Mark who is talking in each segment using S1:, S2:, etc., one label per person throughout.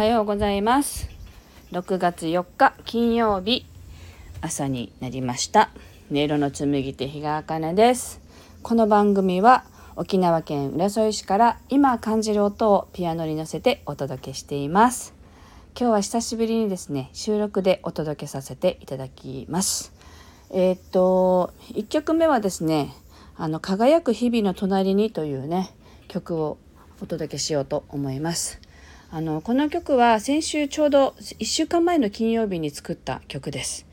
S1: おはようございます。6月4日金曜日。朝になりました。音色の紡手日川茜です。この番組は沖縄県浦添市から今感じる音をピアノに乗せてお届けしています。今日は久しぶりにですね収録でお届けさせていただきます。えー、っと1曲目はですねあの輝く日々の隣にというね曲をお届けしようと思います。あのこの曲は先週ちょうど1週間前の金曜日に作った曲です。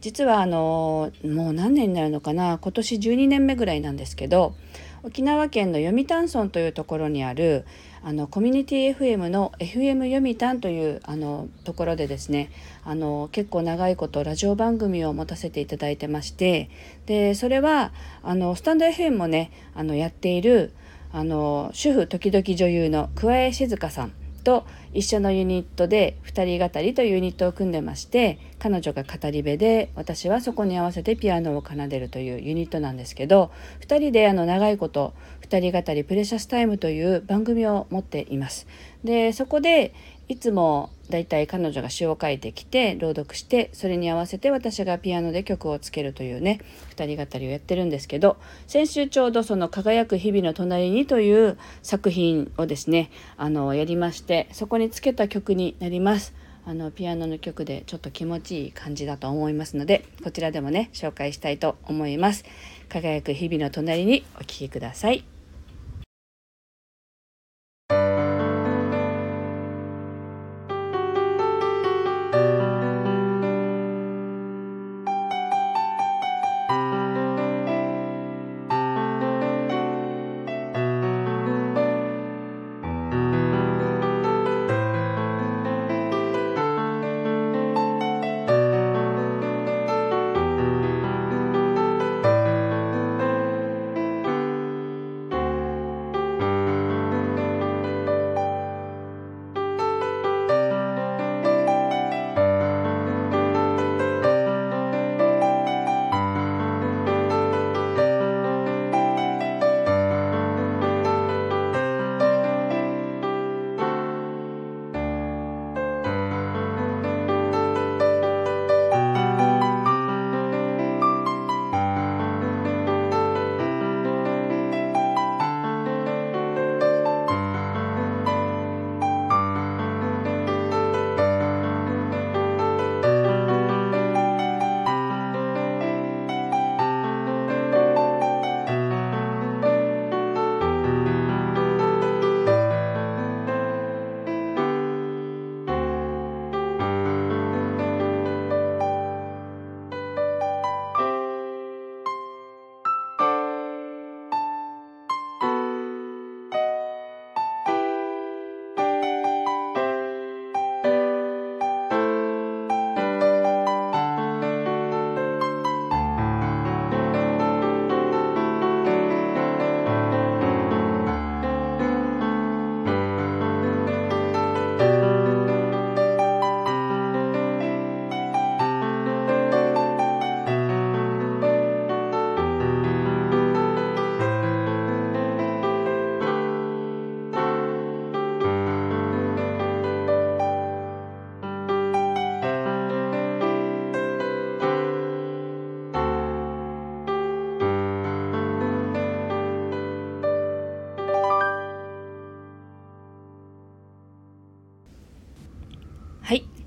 S1: 実はあのもう何年になるのかな？今年12年目ぐらいなんですけど沖縄県の読谷村というところにあるあのコミュニティ FM の FM 読谷というあのところでですねあの結構長いことラジオ番組を持たせていただいてましてでそれはあのスタンド FM もねあのやっているあの主婦時々女優の桑江静香さんと一緒のユニットで2人語りというユニットを組んでまして彼女が語り部で私はそこに合わせてピアノを奏でるというユニットなんですけど2人であの長いこと2人語りプレシャスタイムという番組を持っています。でそこでいつもだいたい彼女が詩を書いてきて朗読してそれに合わせて私がピアノで曲をつけるというね2人語りをやってるんですけど先週ちょうどその「輝く日々の隣に」という作品をですねあのやりましてそこにつけた曲になります。あのピアノの曲でちょっと気持ちいい感じだと思いますのでこちらでもね紹介したいと思います。輝く日々の隣にお聴きください。はい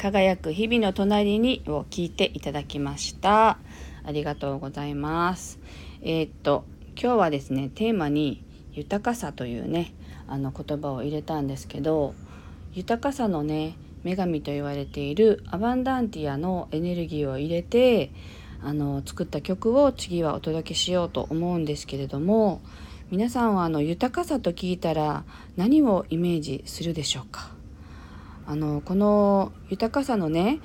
S1: 輝く日々の隣にを聞いていただきました。ありがとうございます。えー、っと今日はですねテーマに豊かさというねあの言葉を入れたんですけど豊かさのね女神と言われているアバンダンティアのエネルギーを入れてあの作った曲を次はお届けしようと思うんですけれども皆さんはあの豊かさと聞いたら何をイメージするでしょうか？あのこの豊かさのね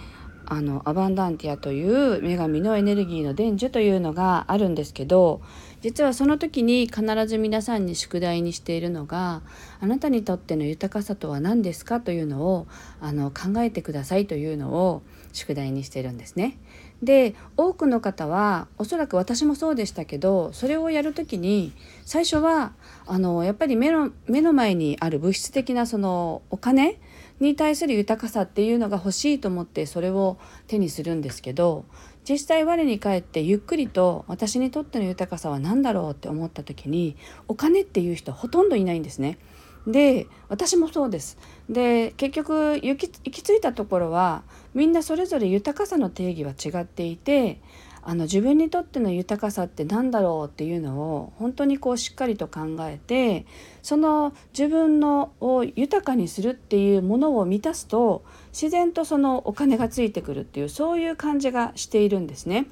S1: あのアバンダンティアという女神のエネルギーの伝授というのがあるんですけど実はその時に必ず皆さんに宿題にしているのがあなたにとっての豊かさとは何ですかというのをあの考えてくださいというのを宿題にしてるんですね。で多くの方はおそらく私もそうでしたけどそれをやる時に最初はあのやっぱり目の目の前にある物質的なそのお金に対する豊かさっていうのが欲しいと思ってそれを手にするんですけど実際我に返ってゆっくりと私にとっての豊かさは何だろうって思った時にお金っていう人ほとんどいないんですね。で私もそうです。で結局行き行き着いたところはみんなそれぞれ豊かさの定義は違っていてあの自分にとっての豊かさって何だろうっていうのを本当にこうしっかりと考えてその自分のを豊かにするっていうものを満たすと自然とそのお金がついてくるっていうそういう感じがしているんですね。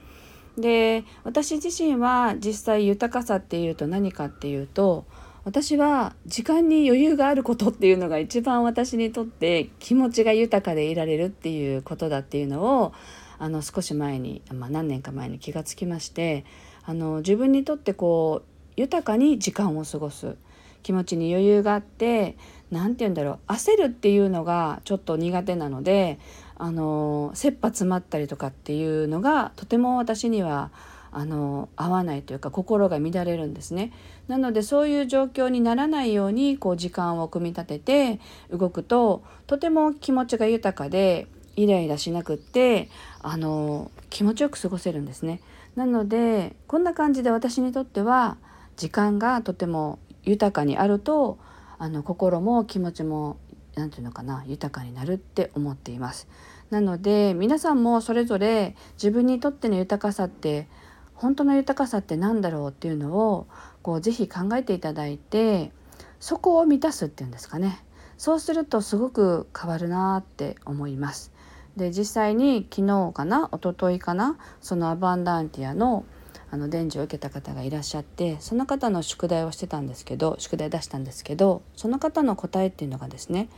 S1: で私自身は実際豊かさっていうと何かっていうと私は時間に余裕があることっていうのが一番私にとって気持ちが豊かでいられるっていうことだっていうのをあの少し前に、まあ、何年か前に気がつきましてあの自分にとってこう豊かに時間を過ごす気持ちに余裕があって何て言うんだろう焦るっていうのがちょっと苦手なのであの切羽詰まったりとかっていうのがとても私にはあの合わないというか心が乱れるんですね。なのでそういう状況にならないようにこう時間を組み立てて動くととても気持ちが豊かでイライラしなくってあの気持ちよく過ごせるんですね。なのでこんな感じで私にとっては時間がとても豊かにあるとあの心も気持ちも何て言うのかな豊かになるって思っています。なので皆さんもそれぞれ自分にとっての豊かさって本当の豊かさって何だろうっていうのをこうぜひ考えていただいてそこを満たすっていうんですかねそうするとすごく変わるなって思います。で実際に昨日かな一昨日かなそのアバンダンティアのあの伝授を受けた方がいらっしゃってその方の宿題をしてたんですけど宿題出したんですけどその方の答えっていうのがですね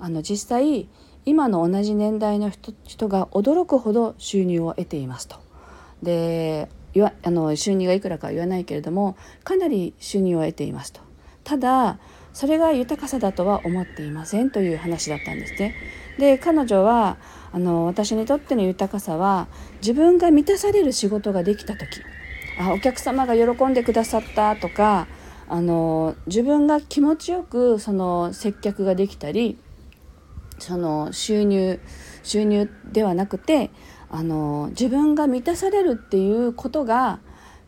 S1: あの実際今の同じ年代の人人が驚くほど収入を得ていますと。であの収入がいくらかは言わないけれどもかなり収入を得ていますと。ただそれが豊かさだとは思っていませんという話だったんですね。で彼女はあの私にとっての豊かさは自分が満たされる仕事ができた時あお客様が喜んでくださったとかあの自分が気持ちよくその接客ができたりその収入収入ではなくてあの自分が満たされるっていうことが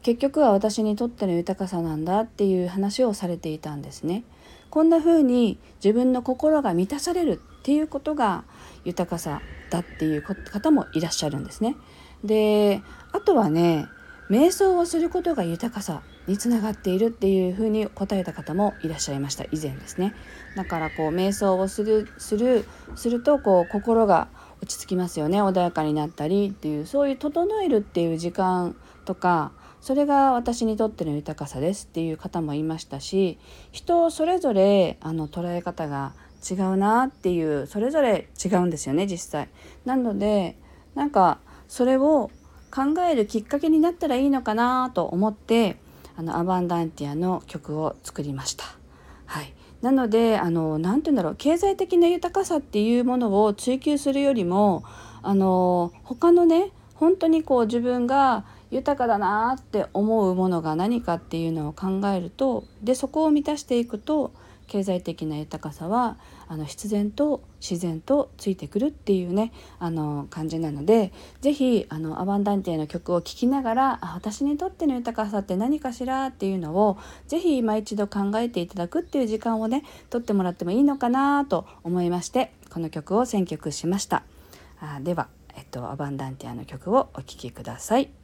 S1: 結局は私にとっての豊かさなんだっていう話をされていたんですね。こんな風に自分の心が満たされるっていうことが豊かさだっていう方もいらっしゃるんですね。であとはね瞑想をすることが豊かさにつながっているっていうふうに答えた方もいらっしゃいました。以前ですね。だからこう瞑想をするするするとこう心が落ち着きますよね。穏やかになったりっていうそういう整えるっていう時間とかそれが私にとっての豊かさですっていう方もいましたし人それぞれあの捉え方が違うなっていうそれぞれ違うんですよね実際。なのでなんかそれを考えるきっかけになったらいいのかなと思ってあのアバンダンティアの曲を作りました。はい、なのであの何て言うんだろう経済的な豊かさっていうものを追求するよりもあの他のね本当にこう自分が豊かだなって思うものが何かっていうのを考えるとでそこを満たしていくと経済的な豊かさはあの必然と自然とついてくるっていうねあの感じなので是非あのアバンダンティの曲を聴きながら私にとっての豊かさって何かしらっていうのを是非今一度考えていただくっていう時間をねとってもらってもいいのかなと思いましてこの曲を選曲しました。あでは、えっと、アバンダンティアの曲をお聴きください。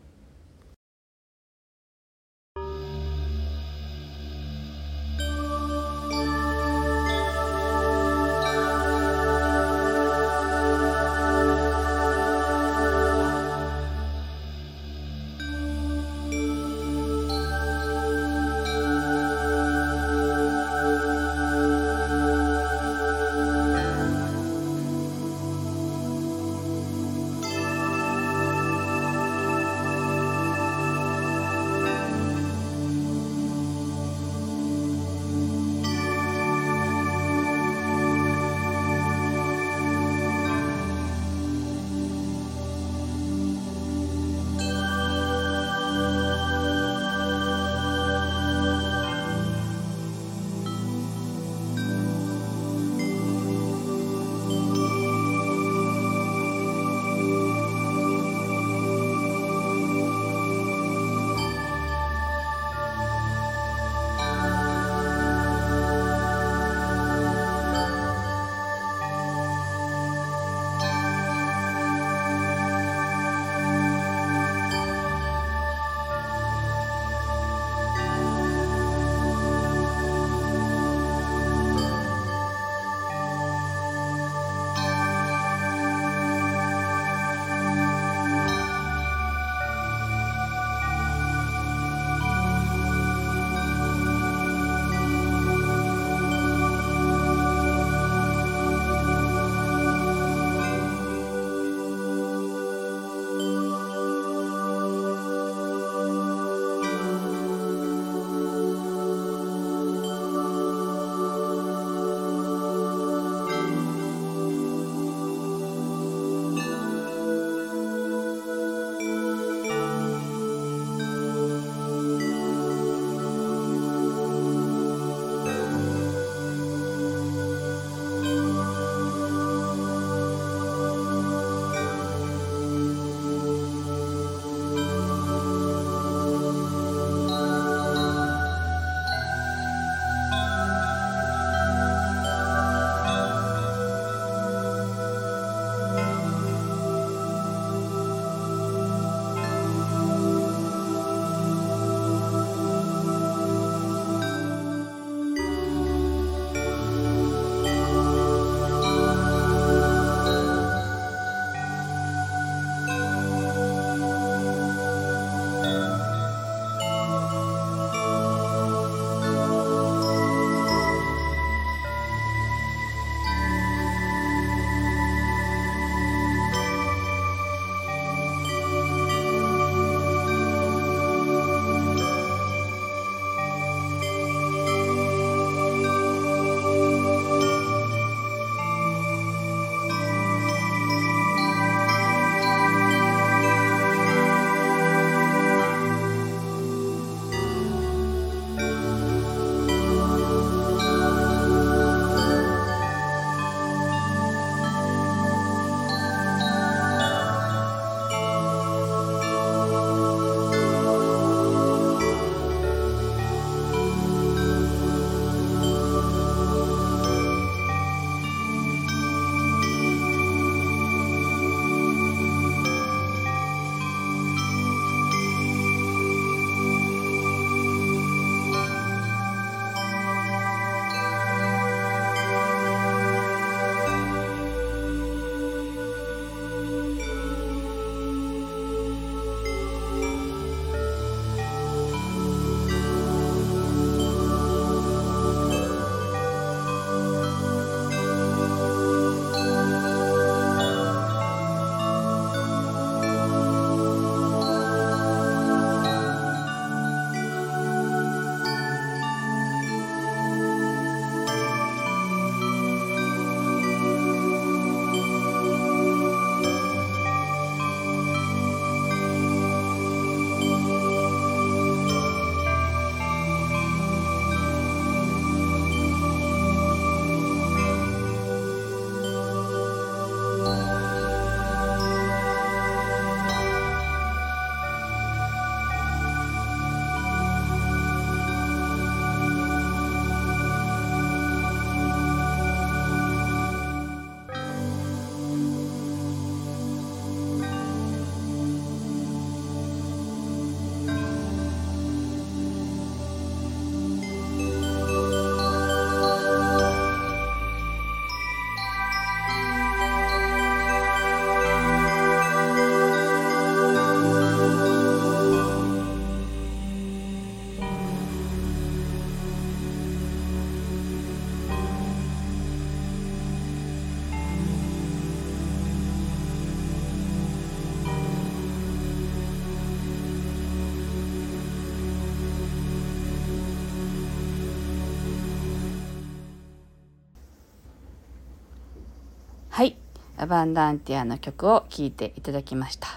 S1: アバンダンティアの曲を聴いていただきました。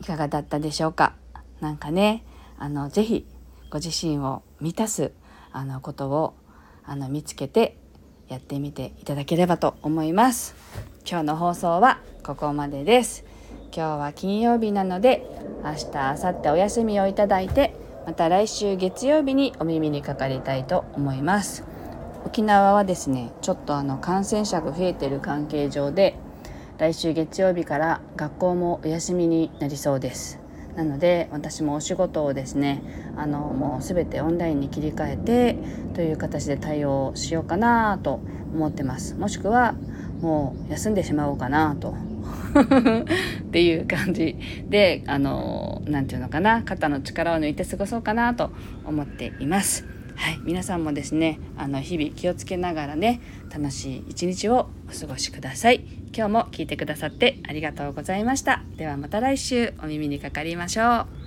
S1: いかがだったでしょうか？なんかねあのぜひご自身を満たすあのことをあの見つけてやってみていただければと思います。今日の放送はここまでです。今日は金曜日なので明日明後日お休みをいただいてまた来週月曜日にお耳にかかりたいと思います。沖縄はですねちょっとあの感染者が増えてる関係上で来週月曜日から学校もお休みになりそうです。なので私もお仕事をですねあのもう全てオンラインに切り替えてという形で対応しようかなと思ってます。もしくはもう休んでしまおうかなと。っていう感じであの何て言うのかな肩の力を抜いて過ごそうかなと思っています。はい、皆さんもですねあの日々気をつけながらね楽しい一日をお過ごしください。今日も聞いてくださってありがとうございました。ではまた来週お耳にかかりましょう。